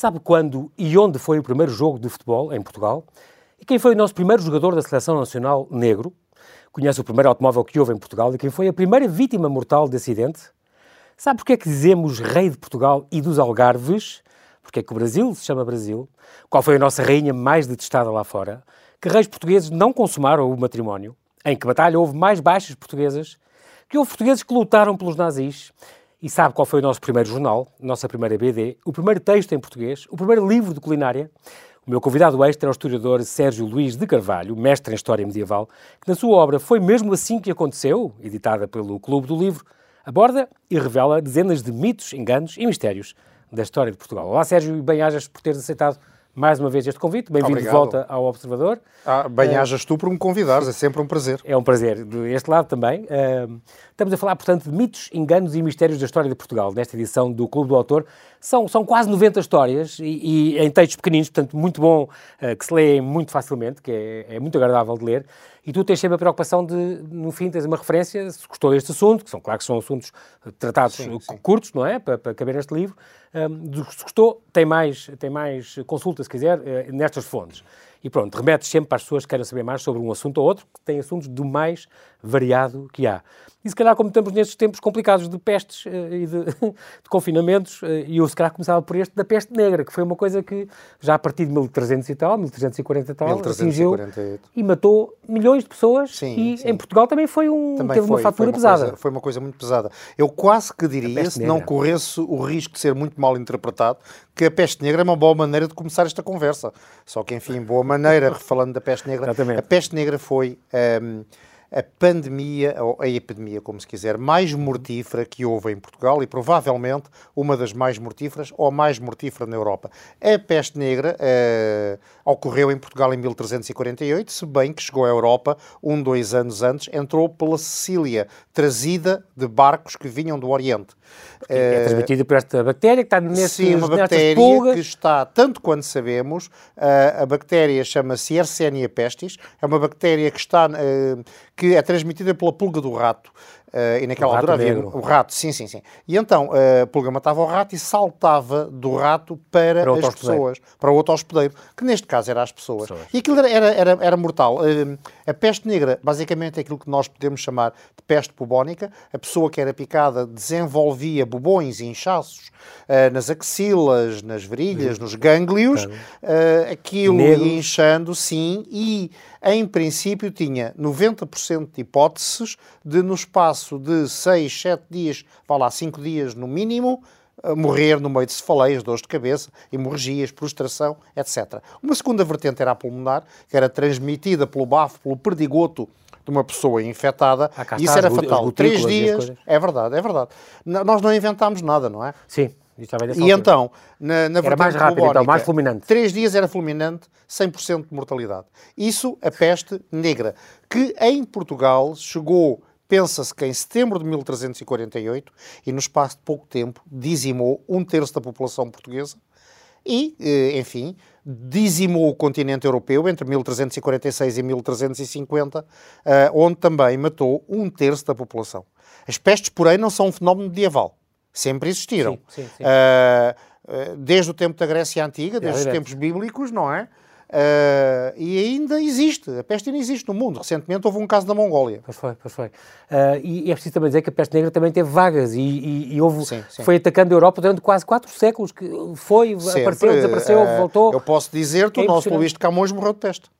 Sabe quando e onde foi o primeiro jogo de futebol em Portugal? E quem foi o nosso primeiro jogador da Seleção Nacional negro? Conhece o primeiro automóvel que houve em Portugal e quem foi a primeira vítima mortal de acidente? Sabe porque é que dizemos rei de Portugal e dos Algarves? Porque é que o Brasil se chama Brasil? Qual foi a nossa rainha mais detestada lá fora? Que reis portugueses não consumaram o matrimónio? Em que batalha houve mais baixas portuguesas? Que houve portugueses que lutaram pelos nazis? E sabe qual foi o nosso primeiro jornal, nossa primeira BD, o primeiro texto em português, o primeiro livro de culinária? O meu convidado extra é o historiador Sérgio Luís de Carvalho, mestre em História Medieval, que na sua obra Foi Mesmo Assim que Aconteceu, editada pelo Clube do Livro, aborda e revela dezenas de mitos, enganos e mistérios da história de Portugal. Olá Sérgio e bem-ajas por teres aceitado mais uma vez este convite. Bem-vindo de volta ao Observador. Ah, Bem-ajas tu por me convidares, é sempre um prazer. É um prazer. Deste lado também. Uh, estamos a falar, portanto, de mitos, enganos e mistérios da história de Portugal, nesta edição do Clube do Autor. São, são quase 90 histórias e, e em textos pequeninos, portanto, muito bom, uh, que se lêem muito facilmente, que é, é muito agradável de ler. E tu tens sempre a preocupação de, no fim, tens uma referência, se gostou deste assunto, que são, claro que são assuntos tratados sim, sim. curtos, não é? Para, para caber neste livro. Um, se gostou, tem mais, tem mais consulta, se quiser, uh, nestas fontes. E pronto, remete sempre para as pessoas que querem saber mais sobre um assunto ou outro, que tem assuntos do mais variado que há. E se calhar, como estamos nestes tempos complicados de pestes uh, e de, de confinamentos, uh, e eu se calhar começava por este da peste negra, que foi uma coisa que já a partir de 1300 e tal, 1340 e tal, 1348. atingiu e matou milhões de pessoas. Sim, e sim. em Portugal também foi um, também teve foi, uma fatura foi uma pesada. Coisa, foi uma coisa muito pesada. Eu quase que diria, se não corresse o risco de ser muito mal interpretado, que a peste negra é uma boa maneira de começar esta conversa. Só que, enfim, boa maneira, falando da peste negra, Exatamente. a peste negra foi. Um, a pandemia, ou a epidemia, como se quiser, mais mortífera que houve em Portugal e provavelmente uma das mais mortíferas ou a mais mortífera na Europa. A peste negra uh, ocorreu em Portugal em 1348, se bem que chegou à Europa um, dois anos antes, entrou pela Sicília, trazida de barcos que vinham do Oriente. É eh, transmitida por esta bactéria que está nesse, Sim, uma bactéria pulgas. que está, tanto quanto sabemos, uh, a bactéria chama-se Yersinia pestis, é uma bactéria que está, uh, que é transmitida pela pulga do rato. Uh, e naquela altura havia negro. o rato, sim, sim, sim. E então uh, a pulga matava o rato e saltava do rato para, para as pessoas, para o outro hospedeiro, que neste caso era as pessoas. pessoas. E aquilo era, era, era, mortal. Uh, a peste negra, basicamente, é aquilo que nós podemos chamar de peste bubónica. A pessoa que era picada desenvolvia bubões e inchaços nas axilas, nas virilhas, nos gânglios, aquilo Negro. ia inchando, sim, e em princípio tinha 90% de hipóteses de, no espaço de 6, 7 dias, vá lá, 5 dias no mínimo, morrer no meio de cefaleias, dores de cabeça, hemorragias, prostração, etc. Uma segunda vertente era a pulmonar, que era transmitida pelo bafo, pelo perdigoto de uma pessoa infectada, ah, e isso era fatal. Três dias, é verdade, é verdade. Nós não inventámos nada, não é? Sim. E então, na, na era mais rápido, então, mais fulminante. Três dias era fulminante, 100% de mortalidade. Isso a peste negra, que em Portugal chegou, pensa-se que em setembro de 1348, e no espaço de pouco tempo, dizimou um terço da população portuguesa e, eh, enfim, dizimou o continente europeu entre 1346 e 1350, eh, onde também matou um terço da população. As pestes, porém, não são um fenómeno medieval Sempre existiram. Sim, sim, sim. Uh, desde o tempo da Grécia Antiga, desde é os tempos bíblicos, não é? Uh, e ainda existe. A peste ainda existe no mundo. Recentemente houve um caso na Mongólia. Pois foi, pois foi. Uh, e é preciso também dizer que a peste negra também teve vagas e, e, e houve, sim, sim. foi atacando a Europa durante quase quatro séculos. Que foi, Sempre. apareceu, desapareceu, uh, voltou. Eu posso dizer-te, é o nosso Luís de Camões morreu de peste.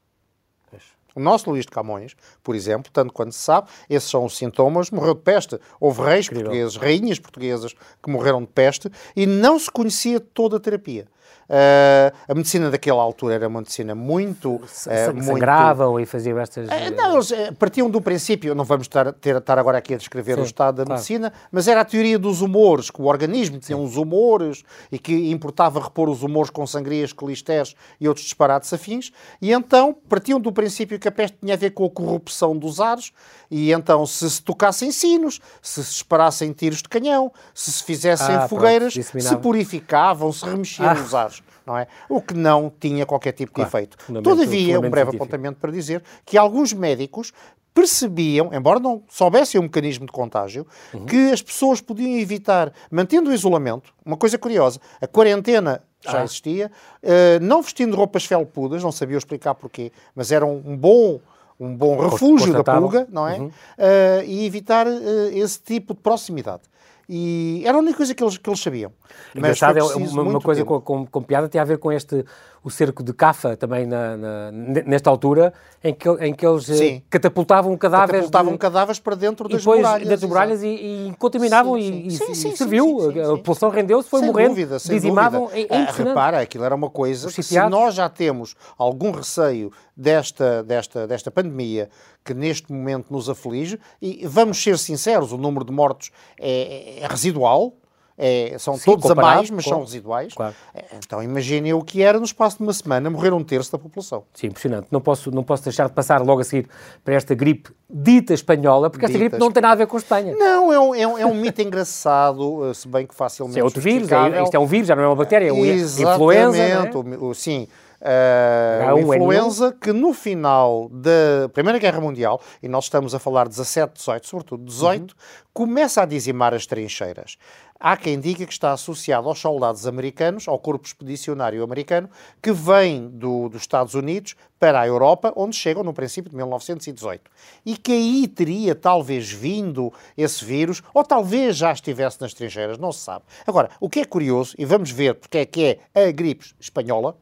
O nosso Luís de Camões, por exemplo, tanto quanto se sabe, esses são os sintomas, morreu de peste. Houve reis Incrível. portugueses, rainhas portuguesas que morreram de peste e não se conhecia toda a terapia. Uh, a medicina daquela altura era uma medicina muito. Uh, Sangravam muito... e faziam estas. Uh, não, eles partiam do princípio, não vamos estar, ter, estar agora aqui a descrever Sim, o estado da claro. medicina, mas era a teoria dos humores, que o organismo tinha Sim. uns humores e que importava repor os humores com sangrias, clisteres e outros disparates afins, e então partiam do princípio que a peste tinha a ver com a corrupção dos ares, e então se se tocassem sinos, se se esparassem tiros de canhão, se se fizessem ah, fogueiras, pronto, se purificavam, se remexiam ah. os ares não é? O que não tinha qualquer tipo claro, de efeito. Todavia, um breve científico. apontamento para dizer que alguns médicos percebiam, embora não soubessem o mecanismo de contágio, uhum. que as pessoas podiam evitar, mantendo o isolamento, uma coisa curiosa, a quarentena já ah. existia, uh, não vestindo roupas felpudas, não sabia explicar porquê, mas era um, bom um bom refúgio da pulga, não é? Uhum. Uh, e evitar uh, esse tipo de proximidade. E era a única coisa que eles, que eles sabiam. Engraçado, é uma, uma coisa com, com, com, piada tem a ver com este, o cerco de Cafa também na, na, nesta altura, em que, em que eles eh, Sim. catapultavam cadáveres. Catapultavam de... cadáveres para dentro das depois, muralhas. Das muralhas e, e, contaminavam sim, e, sim, sim, e serviu. a população rendeu-se, foi sem morrendo, dúvida, sem dizimavam. Dúvida. É, ah, repara, aquilo era uma coisa que se nós já temos algum receio desta, desta, desta pandemia que neste momento nos aflige, e vamos ser sinceros, o número de mortos é, é residual, é, são Sim, todos a mais, mas com... são residuais. Claro. É, então imaginem o que era no espaço de uma semana morrer um terço da população. Sim, impressionante. Não posso, não posso deixar de passar logo a seguir para esta gripe dita espanhola, porque esta gripe não tem nada a ver com a Espanha. Não, é um, é um, é um mito engraçado, eh, se bem que facilmente. é outro vírus, é, isto é um vírus, já não é uma bactéria, é uma influenza. Exatamente, é? sim. Uh, uma influenza que no final da Primeira Guerra Mundial, e nós estamos a falar 17, 18, sobretudo 18, uhum. começa a dizimar as trincheiras. Há quem diga que está associado aos soldados americanos, ao corpo expedicionário americano, que vem do, dos Estados Unidos para a Europa, onde chegam no princípio de 1918. E que aí teria talvez vindo esse vírus, ou talvez já estivesse nas trincheiras, não se sabe. Agora, o que é curioso, e vamos ver porque é que é a gripe espanhola,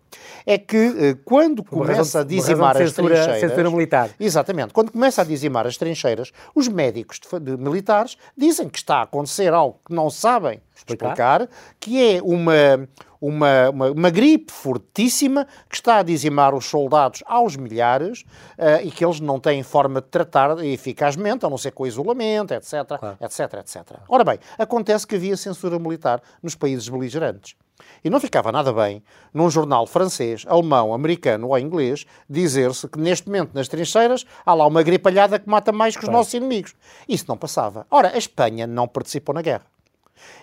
é que eh, quando começa a dizimar as censura, trincheiras... Censura militar. Exatamente. Quando começa a dizimar as trincheiras, os médicos de, de militares dizem que está a acontecer algo que não sabem explicar, explicar que é uma, uma, uma, uma, gripe fortíssima que está a dizimar os soldados aos milhares uh, e que eles não têm forma de tratar eficazmente, a não ser com isolamento, etc, claro. etc, etc. Ora bem, acontece que havia censura militar nos países beligerantes. E não ficava nada bem, num jornal francês, alemão, americano ou inglês, dizer-se que neste momento nas trincheiras há lá uma gripalhada que mata mais que os claro. nossos inimigos. Isso não passava. Ora, a Espanha não participou na guerra.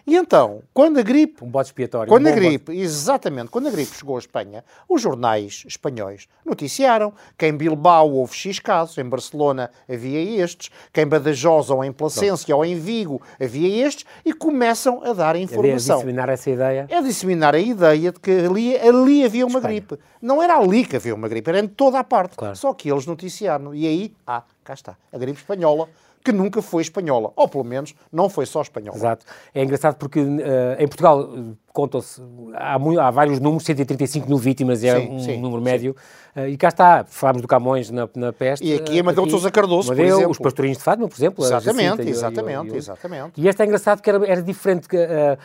E então, quando a gripe. Um bote expiatório. Quando um a gripe, bote. exatamente, quando a gripe chegou à Espanha, os jornais espanhóis noticiaram que em Bilbao houve X casos, em Barcelona havia estes, que em Badajoz ou em Placência ou em Vigo havia estes, e começam a dar informação. É disseminar essa ideia? É disseminar a ideia de que ali, ali havia uma Espanha. gripe. Não era ali que havia uma gripe, era em toda a parte. Claro. Só que eles noticiaram. E aí, ah, cá está, a gripe espanhola que nunca foi espanhola, ou pelo menos não foi só espanhola. Exato. É engraçado porque uh, em Portugal contam-se, há, há, vários números, 135 mil vítimas, é sim, um sim, número médio, uh, e cá está, falámos do Camões na, na peste. E aqui é Amadeu de Sousa Cardoso, Amadeu, por exemplo. Os pastorinhos de Fátima, por exemplo. Exatamente, exatamente, e, e, exatamente. E este é engraçado que era, era diferente, que, uh,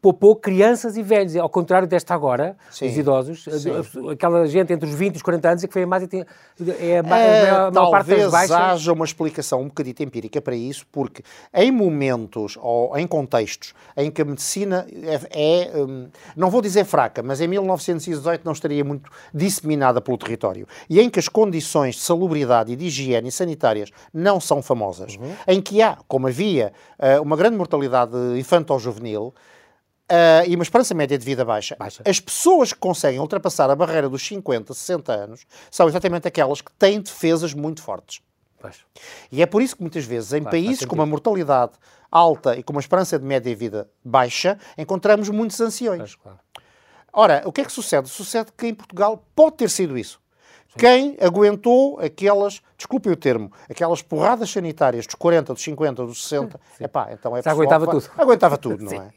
poupou crianças e velhos, ao contrário desta agora, Sim. os idosos, Sim. aquela gente entre os 20 e os 40 anos é que foi a mais é a, a maior parte das baixas. haja uma explicação um bocadito empírica para isso, porque em momentos ou em contextos em que a medicina é, é hum, não vou dizer fraca, mas em 1918 não estaria muito disseminada pelo território, e em que as condições de salubridade e de higiene sanitárias não são famosas, uhum. em que há, como havia, eh, uma grande mortalidade infantil-juvenil, Uh, e uma esperança média de vida baixa. baixa. As pessoas que conseguem ultrapassar a barreira dos 50, 60 anos são exatamente aquelas que têm defesas muito fortes. Baixa. E é por isso que muitas vezes em claro, países com uma mortalidade alta e com uma esperança de média de vida baixa, encontramos muitos anciões. Claro. Ora, o que é que sucede? Sucede que em Portugal pode ter sido isso. Sim. Quem aguentou aquelas, desculpe o termo, aquelas porradas sanitárias dos 40, dos 50, dos 60, é epá, então é pessoal, aguentava tudo. Aguentava tudo, não é?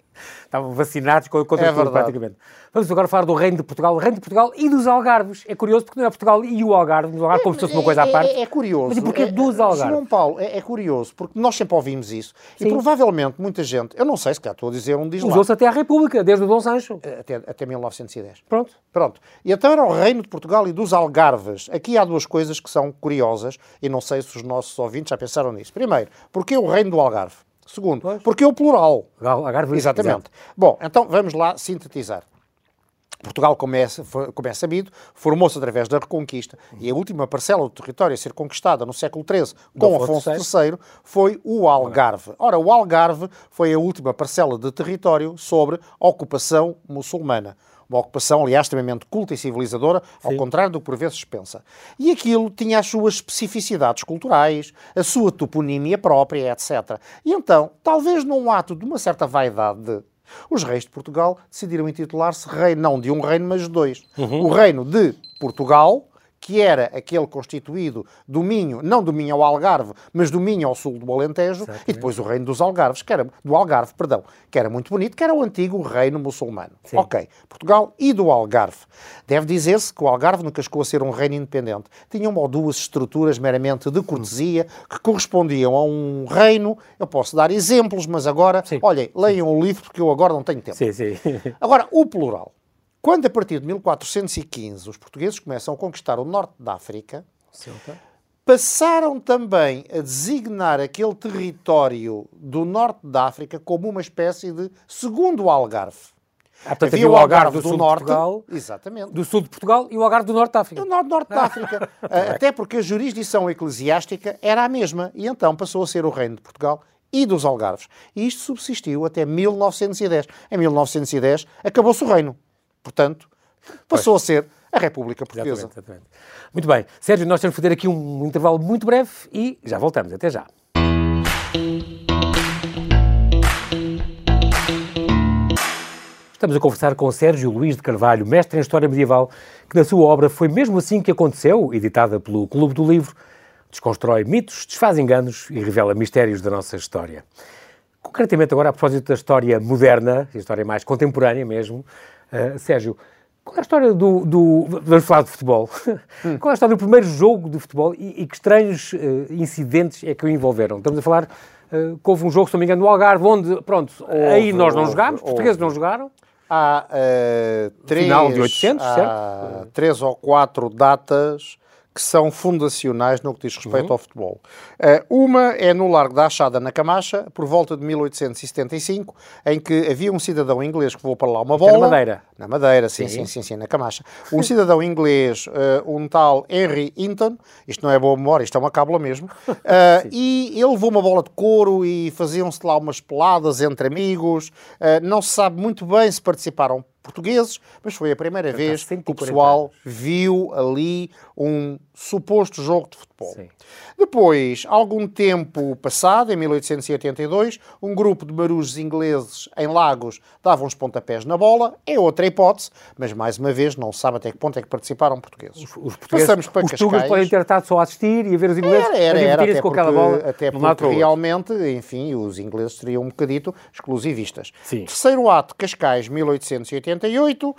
Estavam vacinados contra é tudo, praticamente. Vamos agora falar do Reino de Portugal, o Reino de Portugal e dos Algarves. É curioso porque não é Portugal e o Algarve, o Algarve é, como se fosse uma coisa à parte. É, é curioso. Mas e porquê é, dos Algarves? Simão Paulo, é, é, curioso, porque nós sempre ouvimos isso. Sim. E provavelmente muita gente, eu não sei se cá estou a dizer um diz Usou-se até à República, desde o Dom Sancho. Até, até 1910. Pronto. Pronto. E então era o Reino de Portugal e dos Algarves. Aqui há duas coisas que são curiosas e não sei se os nossos ouvintes já pensaram nisso. Primeiro, porquê o Reino do Algarve? Segundo, pois. porque é o plural. Algarve, Exatamente. Exato. Bom, então vamos lá sintetizar. Portugal, como é, como é sabido, formou-se através da Reconquista e a última parcela do território a ser conquistada no século XIII com Afonso III foi o Algarve. Ora, o Algarve foi a última parcela de território sobre ocupação muçulmana. Uma ocupação, aliás, extremamente culta e civilizadora, ao Sim. contrário do que por vezes se pensa. E aquilo tinha as suas especificidades culturais, a sua toponímia própria, etc. E então, talvez num ato de uma certa vaidade de Os reis de Portugal decidiram intitular-se rei não de um reino, mas de dois. Uhum. O reino de Portugal, que era aquele constituído do Minho, não do Minho ao Algarve, mas do Minho ao sul do Alentejo, Exatamente. e depois o reino dos Algarves, que era, do Algarve, perdão, que era muito bonito, que era o antigo reino muçulmano. Sim. Ok, Portugal e do Algarve. Deve dizer-se que o Algarve nunca chegou a ser um reino independente. Tinha uma ou duas estruturas meramente de cortesia que correspondiam a um reino. Eu posso dar exemplos, mas agora, sim. olhem, leiam o livro porque eu agora não tenho tempo. Sim, sim. Agora, o plural. Quando, a partir de 1415, os portugueses começam a conquistar o norte da África, passaram também a designar aquele território do norte da África como uma espécie de segundo Algarve. Ah, portanto, havia o Algarve, do, do norte, Portugal, exatamente. do sul de Portugal e o Algarve do norte da África. Do norte, norte da África. Ah, até porque a jurisdição eclesiástica era a mesma e então passou a ser o reino de Portugal e dos Algarves. E isto subsistiu até 1910. Em 1910 acabou-se o reino. Portanto, passou pois. a ser a República Portuguesa. Exatamente, exatamente. Muito bem. Sérgio, nós temos que fazer aqui um intervalo muito breve e já voltamos. Até já. Estamos a conversar com Sérgio Luís de Carvalho, mestre em História Medieval, que na sua obra Foi Mesmo Assim que Aconteceu, editada pelo Clube do Livro, desconstrói mitos, desfaz enganos e revela mistérios da nossa história. Concretamente agora, a propósito da história moderna, a história mais contemporânea mesmo, Uh, Sérgio, qual é a história do, do. Vamos falar de futebol. Hum. Qual é a história do primeiro jogo de futebol e, e que estranhos uh, incidentes é que o envolveram? Estamos a falar uh, que houve um jogo, se não me engano, no Algarve, onde, pronto, houve, aí nós não houve, jogámos, houve. portugueses não jogaram. Há uh, três, Final de 800, há certo? três ou quatro datas que são fundacionais no que diz respeito uhum. ao futebol. Uh, uma é no Largo da Achada, na Camacha, por volta de 1875, em que havia um cidadão inglês que voou para lá uma bola. Na Madeira. Na Madeira, sim, sim, sim, sim, sim na Camacha. Um cidadão inglês, uh, um tal Henry Hinton, isto não é boa memória, isto é uma cábula mesmo, uh, e ele levou uma bola de couro e faziam-se lá umas peladas entre amigos. não se sabe muito bem se participaram portugueses, mas foi a primeira vez que o pessoal viu ali um suposto jogo de futebol. Sim. Depois, algum tempo passado, em 1882, um grupo de marujos ingleses em Lagos davam uns pontapés na bola. É outra hipótese, mas mais uma vez não se sabe até que ponto é que participaram portugueses. Os, os portugueses Passamos para os Cascais. podem ter estado só a assistir e a ver os ingleses era, era, era, até com porque, aquela bola. Até porque realmente, enfim, os ingleses seriam um bocadito exclusivistas. Sim. Terceiro ato, Cascais, 1888. Uh,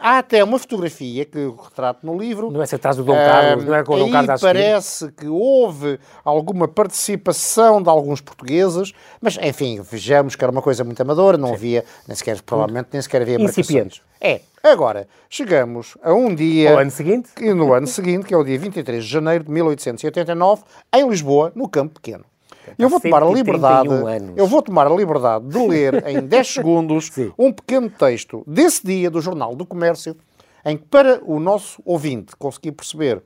há até uma fotografia que retrato no livro. Não é se atrás do Dom Carlos, uh, não é com o Dom Carlos a parece que houve alguma participação de alguns portugueses, mas enfim, vejamos que era uma coisa muito amadora, não Sim. havia, nem sequer, provavelmente, nem sequer havia Incipientes. É. Agora, chegamos a um dia... No ano seguinte? Que, no ano seguinte, que é o dia 23 de janeiro de 1889, em Lisboa, no Campo Pequeno. Eu vou tomar a liberdade, anos. eu vou tomar a liberdade de ler em 10 segundos um pequeno texto desse dia do Jornal do Comércio, em que para o nosso ouvinte conseguir perceber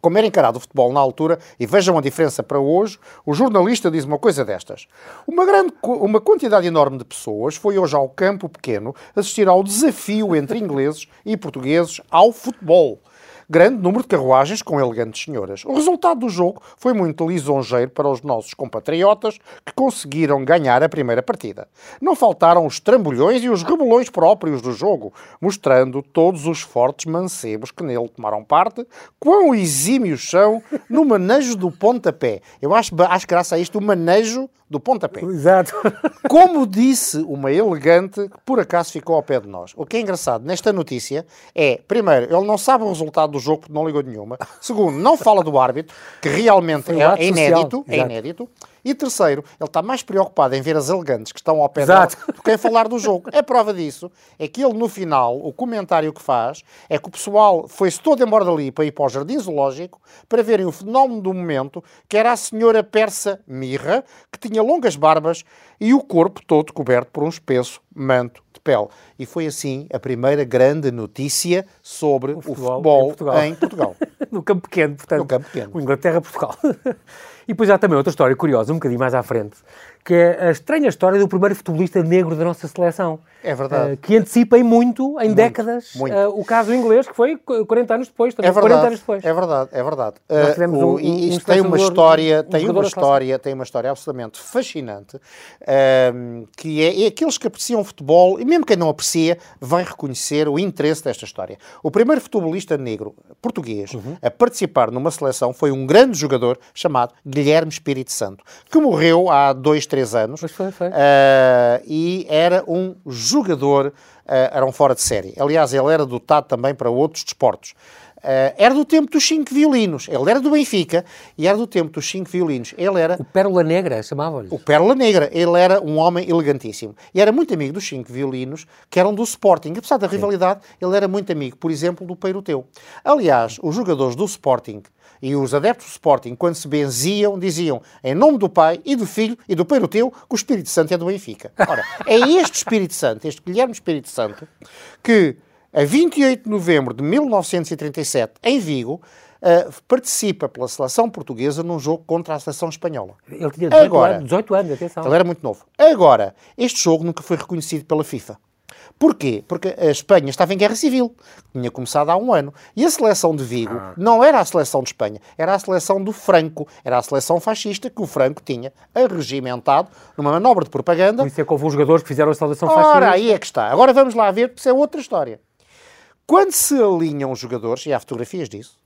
como era encarado o futebol na altura, e vejam a diferença para hoje, o jornalista diz uma coisa destas. Uma, grande, uma quantidade enorme de pessoas foi hoje ao campo pequeno assistir ao desafio entre ingleses e portugueses ao futebol grande número de carruagens com elegantes senhoras. O resultado do jogo foi muito lisonjeiro para os nossos compatriotas que conseguiram ganhar a primeira partida. Não faltaram os trambolhões e os rebolões próprios do jogo, mostrando todos os fortes mancebos que nele tomaram parte, quão exímios são no manejo do pontapé. Eu acho, acho graça a isto o manejo do pontapé. Exato. Como disse uma elegante que por acaso ficou ao pé de nós. O que é engraçado nesta notícia é, primeiro, ele não sabe o resultado do jogo porque não ligou nenhuma. Segundo, não fala do árbitro, que realmente é, é inédito. É inédito. E terceiro, ele está mais preocupado em ver as elegantes que estão ao pé dele do que em falar do jogo. A prova disso é que ele, no final, o comentário que faz é que o pessoal foi-se todo embora dali para ir para o Jardim Zoológico para verem o fenómeno do momento, que era a senhora persa Mirra, que tinha longas barbas e o corpo todo coberto por um espesso manto de pele. E foi assim a primeira grande notícia sobre o futebol, o futebol em Portugal. Em Portugal. no campo pequeno, portanto. No campo pequeno. Inglaterra-Portugal. E depois há também outra história curiosa, um bocadinho mais à frente, que é a estranha história do primeiro futebolista negro da nossa seleção. É verdade. Uh, que antecipa em muito, em muito, décadas, muito. Uh, o caso inglês, que foi 40 anos depois. Também, é verdade, 40 anos depois. É verdade, é verdade. Uh, o, um, isto um tem uma história, um tem uma história, tem uma história absolutamente fascinante, que é, é aqueles que apreciam futebol, e mesmo quem não aprecia, vai reconhecer o interesse desta história. O primeiro futebolista negro português uhum. a participar numa seleção foi um grande jogador chamado Guilherme Espírito Santo, que morreu há dois, três anos. Foi, foi. e era um jogador, uh, era um fora de série. Aliás, ele era dotado também para outros desportos. Uh, era do tempo dos cinco violinos. Ele era do Benfica e era do tempo dos cinco violinos. Ele era... O Pérola Negra, chamava-lhe. O Pérola Negra. Ele era um homem elegantíssimo. E era muito amigo dos cinco violinos, que eram do Sporting. Apesar da rivalidade, Sim. ele era muito amigo, por exemplo, do Peiroteu. Aliás, os jogadores do Sporting e os adeptos do Sporting, quando se benziam, diziam em nome do Pai e do Filho e do Peiroteu que o Espírito Santo é do Benfica. Ora, é este Espírito Santo, este Guilherme Espírito Santo, que a 28 de novembro de 1937, em Vigo, Uh, participa pela seleção portuguesa num jogo contra a seleção espanhola. Ele tinha 18, Agora, anos, 18 anos, atenção. Ele era muito novo. Agora, este jogo nunca foi reconhecido pela FIFA. Porquê? Porque a Espanha estava em guerra civil, tinha começado há um ano. E a seleção de Vigo ah. não era a seleção de Espanha, era a seleção do Franco, era a seleção fascista que o Franco tinha arregimentado numa manobra de propaganda. Por isso é que houve os jogadores que fizeram a seleção fascista. Ora, aí é que está. Agora vamos lá ver, porque isso é outra história. Quando se alinham os jogadores, e há fotografias disso,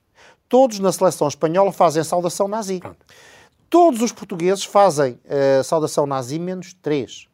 todos na seleção espanhola fazem saudação nazi. Pronto. Todos os portugueses fazem uh, saudação nazi menos três.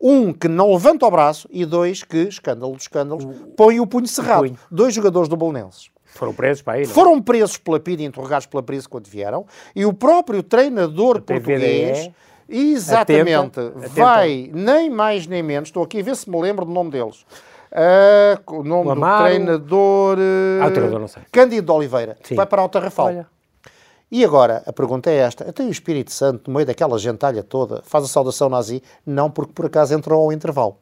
Um que não levanta o braço e dois que, escândalo de escândalos, põem o punho cerrado. O punho. Dois jogadores do Bolonenses. Foram presos para aí, não? É? Foram presos pela PID e interrogados pela PRIS quando vieram. E o próprio treinador português... Exatamente. Atenta, vai, atenta. nem mais nem menos, estou aqui a ver se me lembro do nome deles. Uh, o nome o do treinador. Uh, ah, o treinador, não sei. Cândido de Oliveira. Sim. Vai para o Tarrafal. Olha. E agora, a pergunta é esta: até o Espírito Santo, no meio daquela gentalha toda, faz a saudação nazi? Não porque por acaso entrou ao intervalo.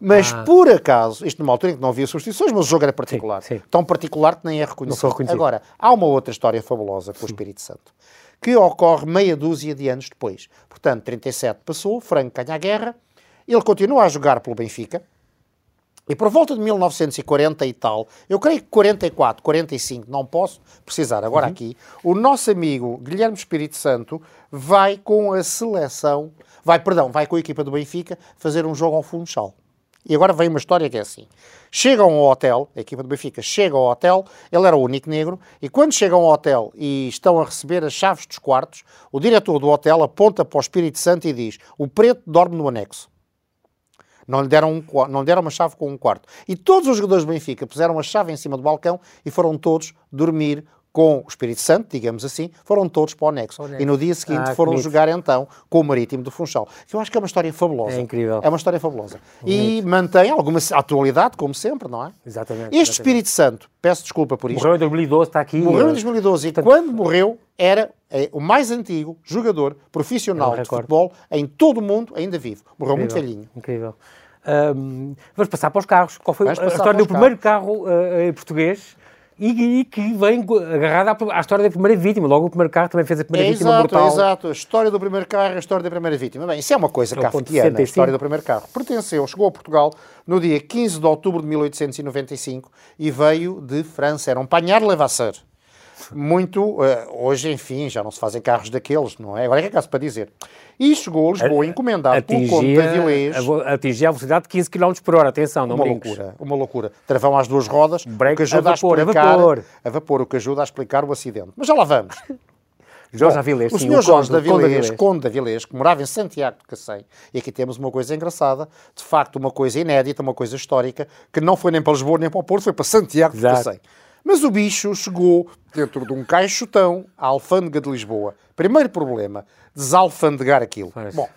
Mas ah. por acaso, isto numa altura em que não havia substituições, mas o jogo era particular. Sim, sim. Tão particular que nem é reconhecido. reconhecido. Agora, há uma outra história fabulosa com o Espírito Santo, que ocorre meia dúzia de anos depois. Portanto, 37 passou, Franco ganha a guerra, ele continua a jogar pelo Benfica, e por volta de 1940 e tal, eu creio que 44, 45, não posso precisar agora uhum. aqui, o nosso amigo Guilherme Espírito Santo vai com a seleção, vai, perdão, vai com a equipa do Benfica fazer um jogo ao Funchal. E agora vem uma história que é assim. Chegam ao hotel, a equipa do Benfica chega ao hotel, ele era o único negro, e quando chegam ao hotel e estão a receber as chaves dos quartos, o diretor do hotel aponta para o Espírito Santo e diz: O preto dorme no anexo. Não lhe deram, um, não lhe deram uma chave com um quarto. E todos os jogadores do Benfica puseram a chave em cima do balcão e foram todos dormir com o Espírito Santo, digamos assim, foram todos para o Nexo. E no dia seguinte ah, foram jogar então com o Marítimo do Funchal. Que eu acho que é uma história fabulosa. É incrível. É uma história fabulosa. Bonito. E mantém alguma atualidade, como sempre, não é? Exatamente. Este exatamente. Espírito Santo, peço desculpa por isto. Morreu em 2012, está aqui. Morreu em 2012 e quando morreu era é, o mais antigo jogador profissional de futebol em todo o mundo ainda vivo. Morreu incrível. muito velhinho. Incrível. Um, vamos passar para os carros. Qual foi a história do primeiro carro uh, português? E, e, que vem agarrada à, à, história da primeira vítima. Logo o primeiro carro também fez a primeira é, vítima exato, mortal. Exato, a história do primeiro carro, a história da primeira vítima. Bem, isso é uma coisa é kafkiana, a história do primeiro carro. Pertenceu, chegou a Portugal no dia 15 de outubro de 1895 e veio de França. Era um panhar levasseur muito. Uh, hoje, enfim, já não se fazem carros daqueles, não é? Agora é que é caso para dizer. E chegou a Lisboa encomendado atingia, pelo Conde de Avilés. Atingia a velocidade de 15 km por hora, atenção, não Uma brinques. loucura, uma loucura. Travão às duas rodas, Break, o que ajuda a, vapor, a explicar... A vapor. a vapor, o que ajuda a explicar o acidente. Mas já lá vamos. Jorge Bom, Avilés, o senhor Jorge de Avilés, Conde de Avilés, que morava em Santiago de Cacém, e aqui temos uma coisa engraçada, de facto uma coisa inédita, uma coisa histórica, que não foi nem para Lisboa nem para o Porto, foi para Santiago de Cacém. Mas o bicho chegou dentro de um caixotão à alfândega de Lisboa. Primeiro problema, desalfandegar aquilo. Pois. Bom,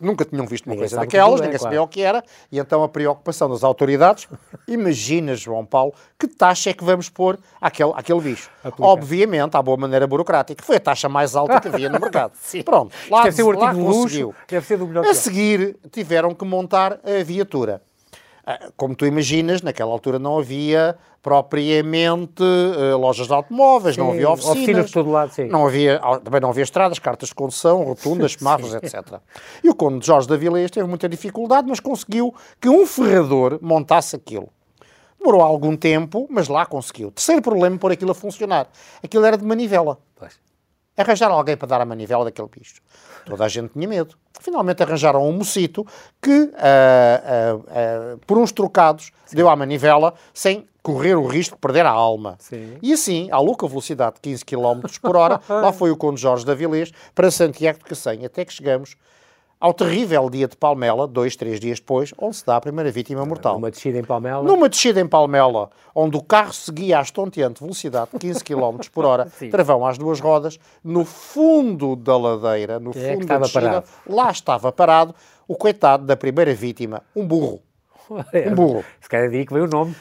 nunca tinham visto uma ninguém coisa daquelas, ninguém sabia claro. o que era, e então a preocupação das autoridades, imagina, João Paulo, que taxa é que vamos pôr àquele, àquele bicho? Obviamente, à boa maneira burocrática, foi a taxa mais alta que havia no mercado. Pronto, lá, deve ser o lá conseguiu. Deve ser do melhor a seguir, tiveram que montar a viatura. Ah, como tu imaginas, naquela altura não havia propriamente uh, lojas de automóveis, sim, não havia oficinas, oficinas de todo lado, sim. Não havia, ah, também não havia estradas, cartas de condução, rotundas, semáforos, etc. E o conde Jorge da Vilés teve muita dificuldade, mas conseguiu que um ferrador montasse aquilo. Demorou algum tempo, mas lá conseguiu. Terceiro problema, pôr aquilo a funcionar. Aquilo era de manivela. Pois. Arranjar alguém para dar a manivela daquele bicho. Toda a gente tinha medo. Finalmente arranjaram um mocito que, uh, uh, uh, por uns trocados, Sim. deu à manivela sem correr o risco de perder a alma. Sim. E assim, à louca velocidade de 15 km por hora, lá foi o Conde Jorge da Vilés para Santiago de Cacém, até que chegamos ao terrível dia de Palmela, dois, três dias depois, onde se dá a primeira vítima mortal. Numa descida em Palmela? Numa descida em Palmela, onde o carro seguia à estonteante velocidade de 15 km por hora, travão às duas rodas, no fundo da ladeira, no é fundo da descida, parado? lá estava parado o coitado da primeira vítima, um burro. Um burro. Se calhar é daí que veio o nome.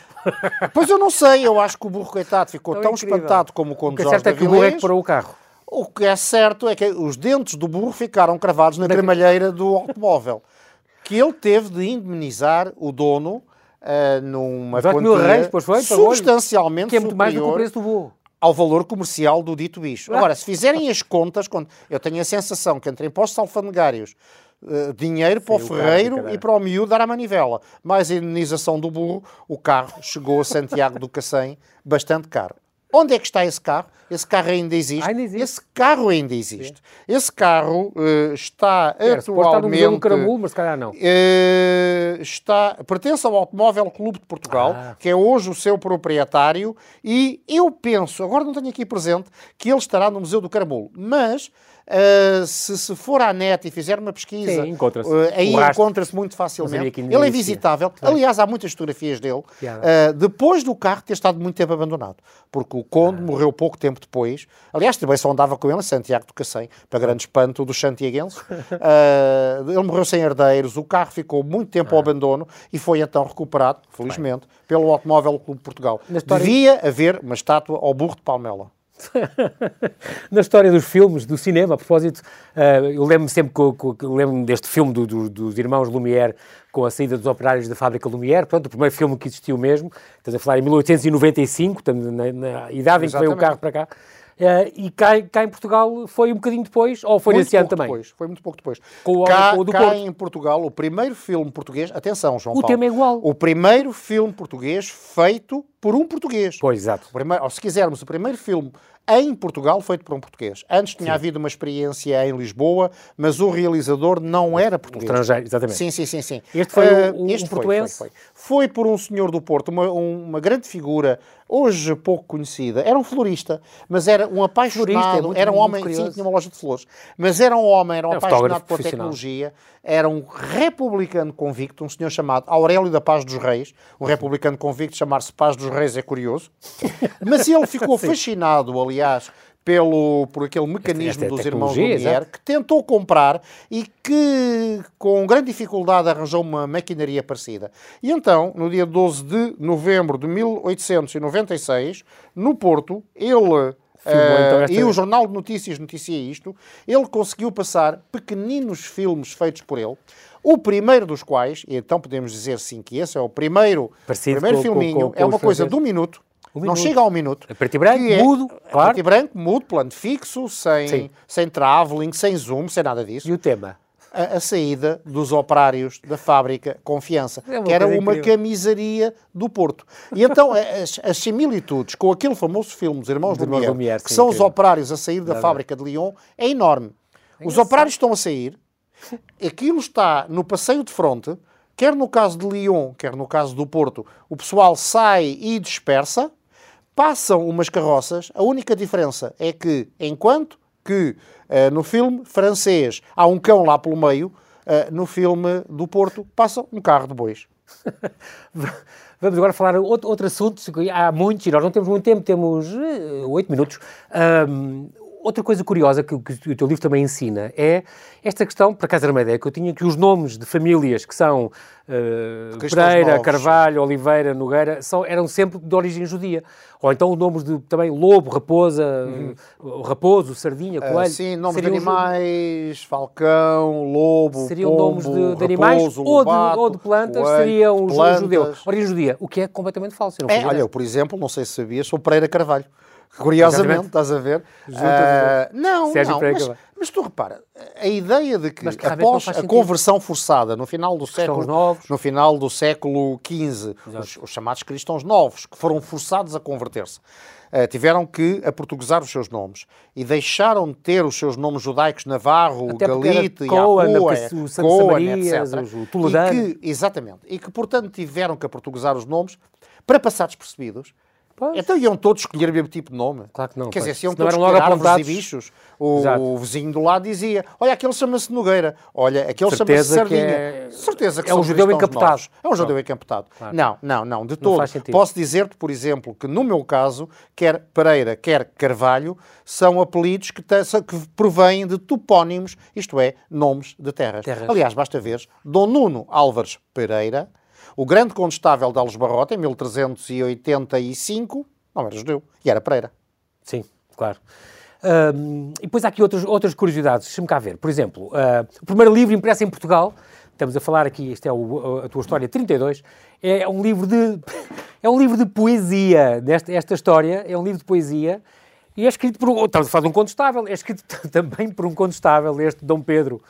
Pois eu não sei, eu acho que o burro, coitado, ficou tão, tão espantado como o condutor. O que é certo é que o burro é que parou o carro. O que é certo é que os dentes do burro ficaram cravados na cremalheira do automóvel, que ele teve de indemnizar o dono uh, numa quantia mil reis, pois foi, substancialmente que é muito mais do que o preço do burro ao valor comercial do dito bicho. Agora, se fizerem as contas, eu tenho a sensação que entre impostos alfandegários, uh, dinheiro para o ferreiro e para o miúdo dar a manivela, mais a indenização do burro, o carro chegou a Santiago do Cacém bastante caro. Onde é que está esse carro? Esse carro ainda existe. ainda existe. Esse carro ainda existe. Sim. Esse carro uh, está Era, atualmente... Está no Caramulo, mas se calhar não. Uh, está, pertence ao Automóvel Clube de Portugal, ah. que é hoje o seu proprietário, e eu penso, agora não tenho aqui presente, que ele estará no Museu do Caramulo. Mas Uh, se, se, for à net e fizer uma pesquisa, Sim, encontra uh, aí encontra-se muito facilmente. Ele é visitável. Aliás, há muitas fotografias dele. Uh, depois do carro ter estado muito tempo abandonado. Porque o Conde ah. morreu pouco tempo depois. Aliás, também só andava com ele em Santiago do Cacém, para grande espanto dos santiaguenses. ele morreu sem herdeiros. O carro ficou muito tempo ao ah. abandono e foi então recuperado, felizmente, Bem. pelo Automóvel Clube de Portugal. Devia haver uma estátua ao burro de Palmela. Na história dos filmes, do cinema, a propósito, uh, eu lembro-me sempre que, lembro deste filme do, do, dos irmãos Lumière com a saída dos operários da fábrica Lumière, portanto, o primeiro filme que existiu mesmo, estás a falar em 1895, na, na idade em que veio o carro para cá. Uh, e cá, cá, em Portugal foi um bocadinho depois, ou foi muito nesse ano também? Depois, foi muito pouco depois. Com cá, com o cá em Portugal, o primeiro filme português, atenção, João o Paulo. O tema é igual. O primeiro filme português feito por um português. Pois, exato. Primeiro, ou se quisermos, o primeiro filme em Portugal feito por um português. Antes tinha sim. havido uma experiência em Lisboa, mas o realizador não era português. Estrangeiro, exatamente. Sim, sim, sim. sim. Este foi uh, o, este um foi, foi, foi, foi, por um senhor do Porto, uma, uma grande figura, hoje pouco conhecida. Era um florista, mas era um apaixonado. Florista, é era um homem, sim, tinha uma loja de flores. Mas era um homem, era um, apaixonado pela tecnologia, era um republicano convicto, um senhor chamado Aurélio da Paz dos Reis, um republicano convicto, chamar-se Paz dos Reis é curioso. Mas ele ficou fascinado, aliás, pelo, por aquele mecanismo dos irmãos Lumière, que tentou comprar e que, com grande dificuldade, arranjou uma maquinaria parecida. E então, no dia 12 de novembro de 1896, no Porto, ele Filmou, então, uh, E o Jornal de Notícias noticia isto. Ele conseguiu passar pequeninos filmes feitos por ele. O primeiro dos quais, e então podemos dizer sim que esse é o primeiro, primeiro com, filminho, com, com, é uma coisa de um minuto. Um não chega ao minuto. A preto e branco, é, mudo, claro. Preto e branco, mudo, plano fixo, sem, sem travelling, sem zoom, sem nada disso. E o tema? a, a, saída dos operários da fábrica Confiança, é que era uma incrível. camisaria do Porto. E então as, as, similitudes com aquele famoso filme dos Irmãos Lumière, Lumière que são incrível. os operários a sair da fábrica de Lyon, é enorme. É os operários estão a sair, aquilo está no passeio de fronte, quer no caso de Lyon, quer no caso do Porto, o pessoal sai e dispersa, passam umas carroças, a única diferença é que, enquanto que uh, no filme francês há um cão lá pelo meio, uh, no filme do Porto passa um carro de bois. Vamos agora falar outro, outro assunto. Há muitos, e nós não temos muito tempo, temos eh, oito minutos. Um, outra coisa curiosa que, que, o teu livro também ensina é esta questão, por acaso era uma ideia que eu tinha, que os nomes de famílias que são uh, Pereira, novos. Carvalho, Oliveira, Nogueira, são, eram sempre de origem judia. Ou então nomes de também Lobo, Raposa, uhum. Raposo, Sardinha, Coelho. Uh, sim, nomes de animais, Falcão, Lobo, Seriam pombo, nomes de, de animais raposo, ou, de, ou de plantas, coelho, seriam plantas. judeu. Origem judia, o que é completamente falso. É, olha, eu, por exemplo, não sei se sabias, sou Pereira Carvalho. Curiosamente, estás a ver? Uh, não, Sérgio não, mas, mas, tu repara, a ideia de que, que após a conversão forçada no final do século novos. no final do século XV, os, os, chamados cristãos novos, que foram forçados a converter-se, uh, tiveram que aportuguesar os seus nomes e deixaram de ter os seus nomes judaicos Navarro, Até Galite, Cohen, Cohen, etc. O Toledano. E que, exatamente. E que, portanto, tiveram que aportuguesar os nomes para passar despercebidos Pois. Então iam todos escolher o mesmo tipo de nome. Claro que não. Quer pois. dizer, se iam todos escolher árvores e bichos, o, o, vizinho do lado dizia, olha, aquele chama-se Nogueira, olha, aquele chama-se Sardinha. É... Certeza que é um judeu encapotado. É um judeu encapotado. Claro. Não, não, não, de todo. Posso dizer-te, por exemplo, que no meu caso, quer Pereira, quer Carvalho, são apelidos que, que provêm de topónimos, isto é, nomes de terras. terras. Aliás, basta ver, Dom Nuno Álvares Pereira, o grande condestável de Alves Barrota, em 1385, não era judeu, e era Pereira. Sim, claro. Um, e depois há aqui outras, outras curiosidades, deixa-me cá ver. Por exemplo, uh, o primeiro livro impresso em Portugal, estamos a falar aqui, isto é o, a tua história 32, é um livro de, é um livro de poesia. Nesta, esta história é um livro de poesia e é escrito por um, estamos a falar de um condestável, é escrito também por um condestável, este Dom Pedro,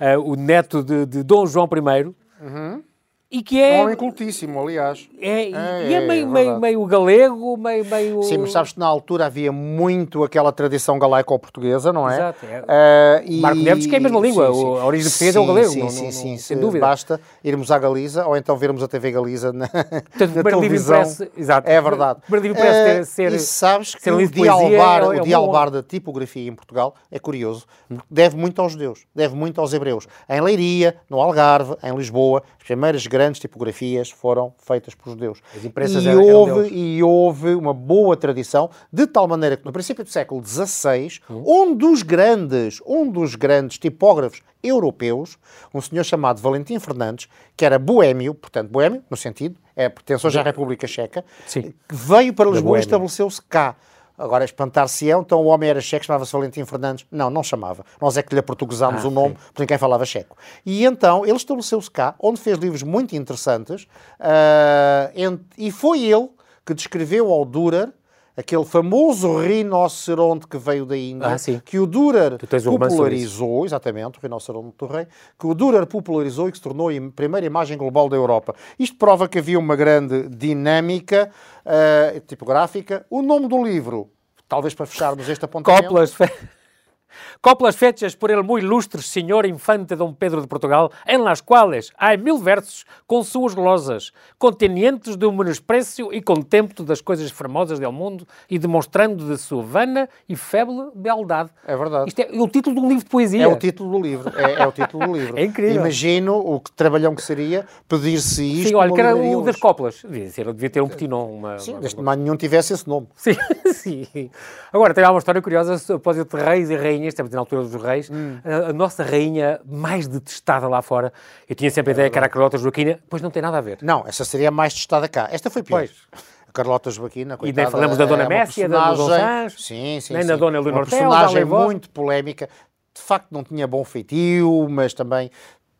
uh, o neto de, de Dom João I. Uhum. E que é... Um homem cultíssimo, aliás. É, é, e é, meio, é meio, meio galego, meio, meio... Sim, mas sabes que na altura havia muito aquela tradição galaico-portuguesa, não é? Exato. É. Uh, e... Marco Neves que é a mesma língua, sim, sim. a origem portuguesa é o galego, sim, não, sim, não, sim, não, sem dúvida. Basta irmos à Galiza ou então vermos a TV Galiza na, Portanto, na televisão. Impresso, exato. É verdade. O primeiro parece uh, ser... E sabes que o dialbar, é, é o dialbar da tipografia em Portugal é curioso, deve muito aos judeus, deve muito aos hebreus. Em Leiria, no Algarve, em Lisboa, as primeiras grandes tipografias foram feitas por judeus. e, eram, houve, eram e houve uma boa tradição, de tal maneira que no princípio do século XVI, hum. um dos grandes, um dos grandes tipógrafos europeus, um senhor chamado Valentim Fernandes, que era boêmio, portanto boêmio, no sentido, é pertence hoje à República Checa, Sim. veio para Lisboa e estabeleceu-se cá. Agora, espantar-se-ão, então o homem era checo, chamava-se Valentim Fernandes. Não, não chamava. Nós é que lhe portuguesámos ah, o nome, sim. porque ninguém falava checo. E então, ele estabeleceu-se cá, onde fez livros muito interessantes, uh, e foi ele que descreveu ao Dürer aquele famoso rinoceronte que veio da Índia, ah, que o Dürer popularizou, exatamente, o rinoceronte do rei, que o Dürer popularizou e que se tornou a primeira imagem global da Europa. Isto prova que havia uma grande dinâmica uh, tipográfica. O nome do livro, talvez para fecharmos este apontamento... Coplas, Coplas fechas por el muy ilustre senhor infante Dom Pedro de Portugal, em las quales há mil versos com suas glosas, contenientes de um menosprecio e contempto das coisas formosas del mundo e demonstrando de sua vana e feble beldade. É verdade. Isto é, o título de um livro de poesia. É o título do livro. É, é o título do livro. é incrível. Imagino o que trabalhão que seria pedir-se isto. Sim, olha, que era o das coplas. Devia, ser, devia ter um petinon. Uma, Sim, uma, mais nenhum tivesse esse nome. Sim, sim. Agora, tem uma história curiosa após de reis e rainhas, estamos na altura dos reis, hum. a, a, nossa rainha mais detestada lá fora. Eu tinha sempre a ideia que era a Carlota Joaquina, pois não tem nada a ver. Não, essa seria a mais testada cá. Esta foi pior. Pois. A Carlota Joaquina, coitada, E nem falamos da Dona é Messia, da Dona sim, sim, nem sim. da Dona Leonor Uma personagem muito polémica. De facto, não tinha bom feitio, mas também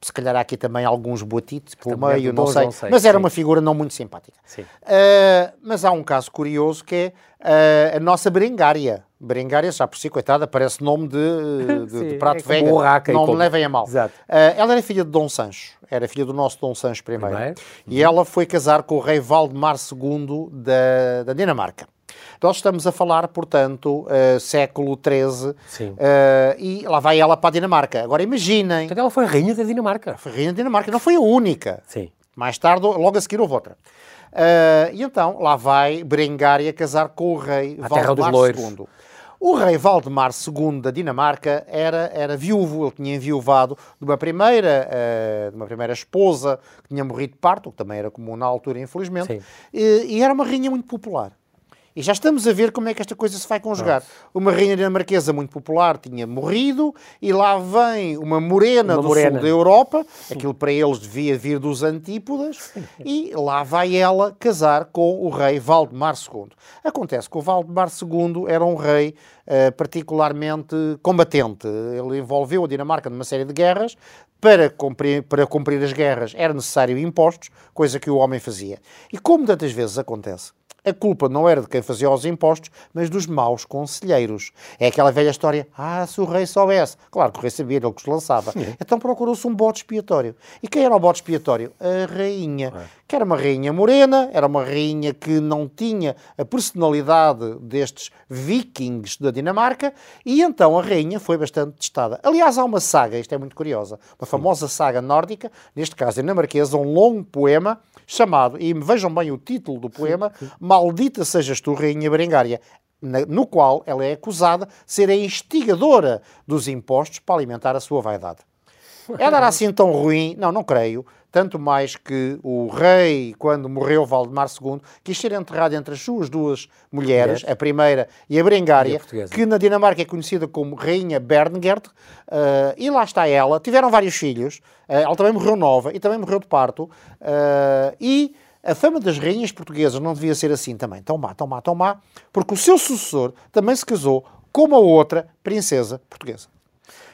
se calhar há aqui também alguns boatitos pelo meio, não sei, não sei, mas era sim. uma figura não muito simpática. Uh, mas há um caso curioso que é uh, a nossa Berengária. Berengária, já por si, coitada, parece nome de, de, sim, de prato é vega, não me levem a mal. Uh, ela era filha de Dom Sancho, era filha do nosso Dom Sancho I, Primeiro. e ela foi casar com o rei Valdemar II da, da Dinamarca. Nós estamos a falar, portanto, uh, século XIII, uh, e lá vai ela para a Dinamarca. Agora imaginem. Portanto, ela foi rainha da Dinamarca. Foi rainha da Dinamarca, não foi a única. Sim. Mais tarde, logo a seguir, houve outra. Uh, e então, lá vai Berengária casar com o rei a Valdemar II. O rei Valdemar II da Dinamarca era, era viúvo, ele tinha enviuvado de uma, primeira, uh, de uma primeira esposa que tinha morrido de parto, que também era comum na altura, infelizmente, e, e, era uma rainha muito popular. E já estamos a ver como é que esta coisa se vai conjugar. Uma rainha dinamarquesa muito popular tinha morrido e lá vem uma morena uma do morena. sul da Europa, aquilo para eles devia vir dos antípodas, e lá vai ela casar com o rei Valdemar II. Acontece que o Valdemar II era um rei uh, particularmente combatente. Ele envolveu a Dinamarca numa série de guerras, para cumprir, para cumprir as guerras era necessário impostos, coisa que o homem fazia. E como tantas vezes acontece, a culpa não era de quem fazia os impostos, mas dos maus conselheiros. É aquela velha história, ah, se o rei soubesse. Claro que o rei sabia, ele que os lançava. Sim. Então procurou-se um bote expiatório. E quem era o bote expiatório? A rainha. É. Que era uma rainha morena, era uma rainha que não tinha a personalidade destes vikings da Dinamarca, e então a rainha foi bastante testada. Aliás, há uma saga, isto é muito curiosa, uma famosa saga nórdica, neste caso dinamarquesa, um longo poema chamado, e vejam bem o título do poema, Maldita sejas tu, Rainha Berengária, no qual ela é acusada de ser a instigadora dos impostos para alimentar a sua vaidade. Ela era assim tão ruim? Não, não creio. Tanto mais que o rei, quando morreu Valdemar II, quis ser enterrado entre as suas duas mulheres, a primeira e a Berengária, e a que na Dinamarca é conhecida como Rainha Berngerd, uh, e lá está ela. Tiveram vários filhos, uh, ela também morreu nova e também morreu de parto, uh, e a fama das rainhas portuguesas não devia ser assim também, tão má, tão má, tão má, porque o seu sucessor também se casou com uma outra princesa portuguesa.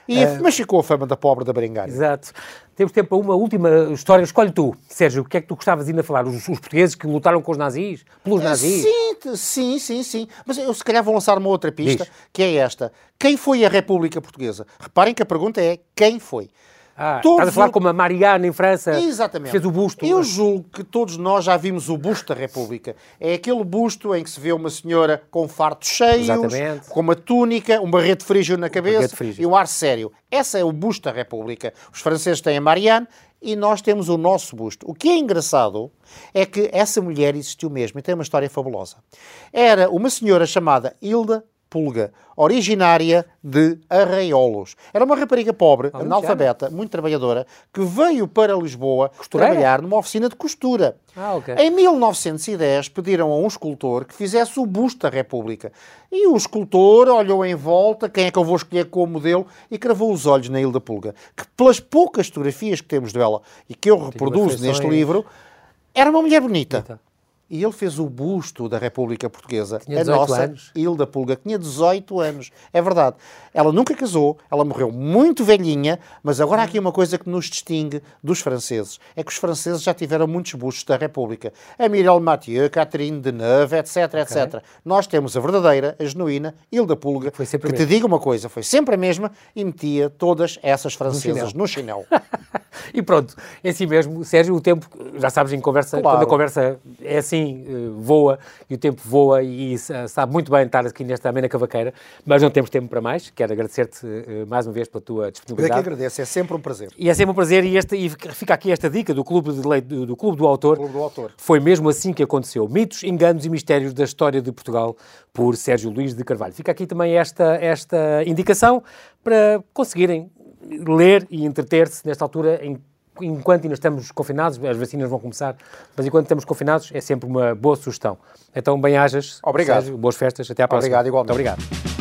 E, uh, mas ficou a fama da pobre da Berengária. Exato. Temos tempo para uma última história. Escolhe tu, Sérgio, o que é que tu gostavas ainda a falar? Os, os portugueses que lutaram com os nazis? Pelos eh, nazis? Sim, sim, sim, sim. Mas eu se calhar vou lançar uma outra pista, Diz. que é esta. Quem foi a República Portuguesa? Reparem que a pergunta é quem foi? Ah, todos estás a falar como a Mariana em França Exatamente. fez o busto. Eu julgo que todos nós já vimos o busto da República. É aquele busto em que se vê uma senhora com fartos cheios, Exatamente. com uma túnica, um barrete frígio na cabeça e um ar sério. Esse é o busto da República. Os franceses têm a Marianne e nós temos o nosso busto. O que é engraçado é que essa mulher existiu mesmo e tem uma história fabulosa. Era uma senhora chamada Hilda Pulga, originária de Arraiolos. Era uma rapariga pobre, ah, analfabeta, muito trabalhadora, que veio para Lisboa Costureira? trabalhar numa oficina de costura. Ah, okay. Em 1910 pediram a um escultor que fizesse o busto da República. E o escultor olhou em volta, quem é que eu vou escolher como modelo, e cravou os olhos na Hilda Pulga, que pelas poucas fotografias que temos dela e que eu reproduzo neste livro, era uma mulher bonita. bonita e ele fez o busto da República Portuguesa. Tinha 18 a nossa anos. Hilda Pulga tinha 18 anos. É verdade. Ela nunca casou, ela morreu muito velhinha, mas agora há aqui uma coisa que nos distingue dos franceses. É que os franceses já tiveram muitos bustos da República. A Mireille Mathieu, Catherine Deneuve, etc, okay. etc. Nós temos a verdadeira, a genuína Hilda Pulga, que te diga uma coisa, foi sempre a mesma e metia todas essas francesas no chinelo. e pronto, é assim mesmo. Sérgio, o tempo, já sabes, em conversa, claro. quando a conversa é assim, sim, eh, voa e o tempo voa e sabe muito bem estar aqui nesta amena cavaqueira, mas não temos tempo para mais. Quero agradecer-te eh, mais uma vez pela tua disponibilidade. Eu é que agradeço, é sempre um prazer. E é sempre um prazer e, este, e fica aqui esta dica do Clube, de Leite, do, do Clube do Autor. Clube do Autor. Foi mesmo assim que aconteceu. Mitos, enganos e mistérios da história de Portugal por Sérgio Luís de Carvalho. Fica aqui também esta, esta indicação para conseguirem ler e entreter-se nesta altura em enquanto ainda estamos confinados, as vacinas vão começar, mas enquanto estamos confinados é sempre uma boa sugestão. Então, bem-ajas. Obrigado. Sérgio, boas festas. Até à próxima. Obrigado, igualmente. Muito obrigado.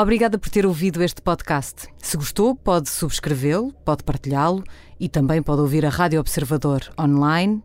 Obrigada por ter ouvido este podcast. Se gostou, pode subscrevê-lo, pode partilhá-lo e também pode ouvir a Rádio Observador online